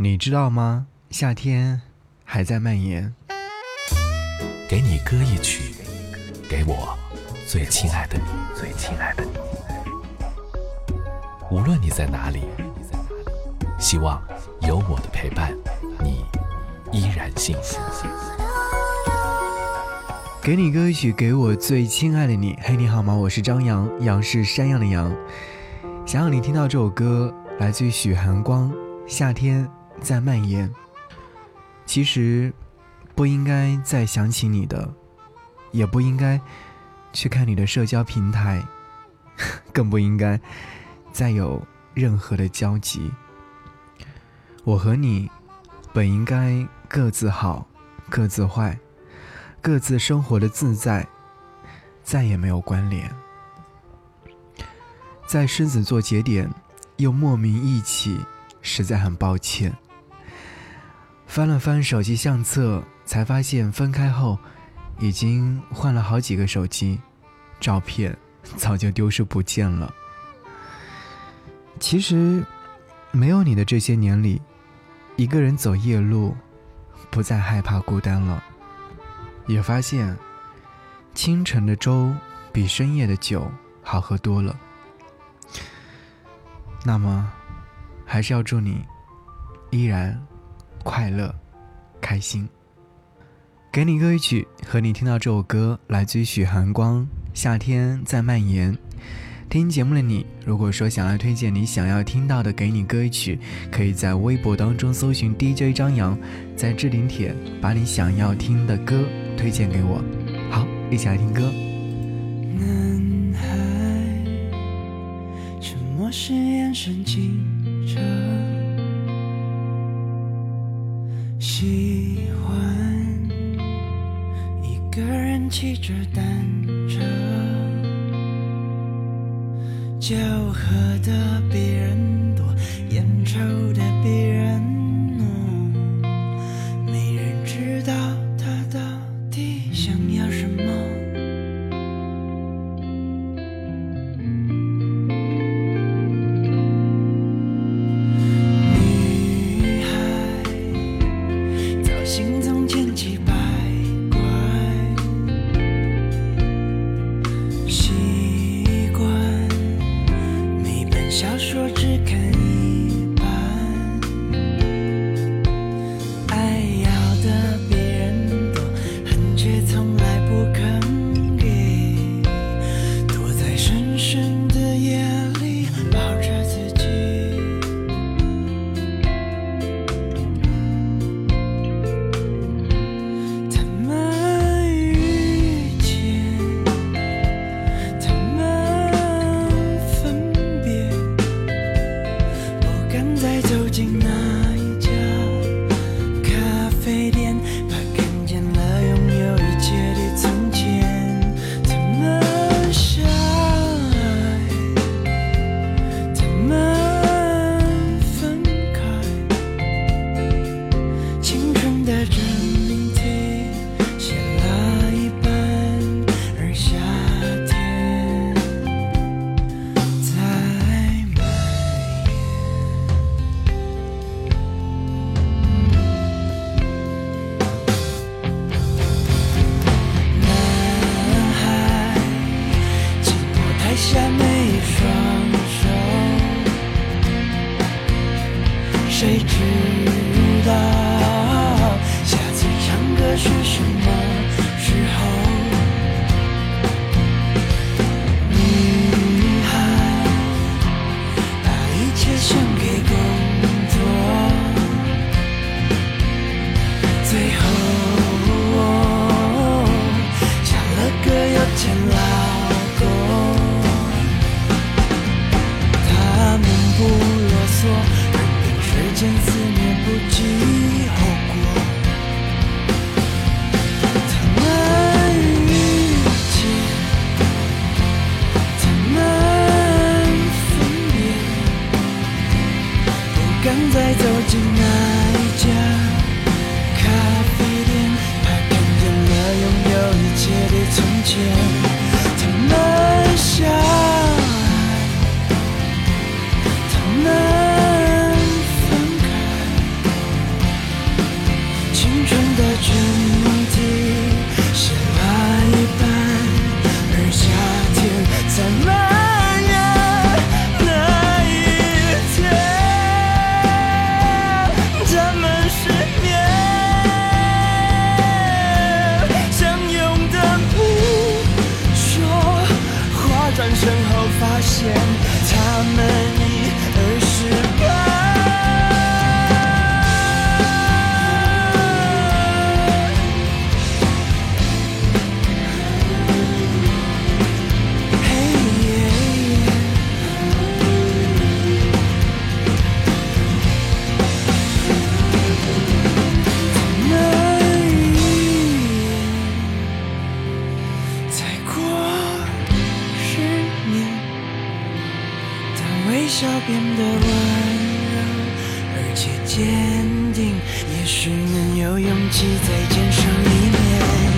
你知道吗？夏天还在蔓延。给你歌一曲，给我最亲爱的你，最亲爱的你。无论你在哪里，希望有我的陪伴，你依然幸福。给你歌曲，给我最亲爱的你。嘿，你好吗？我是张扬，杨是山羊的羊。想让你听到这首歌，来自于许寒光，《夏天》。在蔓延。其实，不应该再想起你的，也不应该去看你的社交平台，更不应该再有任何的交集。我和你本应该各自好，各自坏，各自生活的自在，再也没有关联。在狮子座节点又莫名一起，实在很抱歉。翻了翻手机相册，才发现分开后，已经换了好几个手机，照片早就丢失不见了。其实，没有你的这些年里，一个人走夜路，不再害怕孤单了。也发现，清晨的粥比深夜的酒好喝多了。那么，还是要祝你，依然。快乐，开心。给你歌一曲，和你听到这首歌来自于许寒光，《夏天在蔓延》。听节目的你，如果说想要推荐你想要听到的给你歌一曲，可以在微博当中搜寻 DJ 张扬，在置顶帖把你想要听的歌推荐给我。好，一起来听歌。男孩，沉默是眼神清澈。喜欢一个人骑着单车，酒喝的比人多，烟抽的比人。浓，没人知道他到底想要道下次唱歌是什么？从前微笑变得温柔，而且坚定，也许能有勇气再见上一面。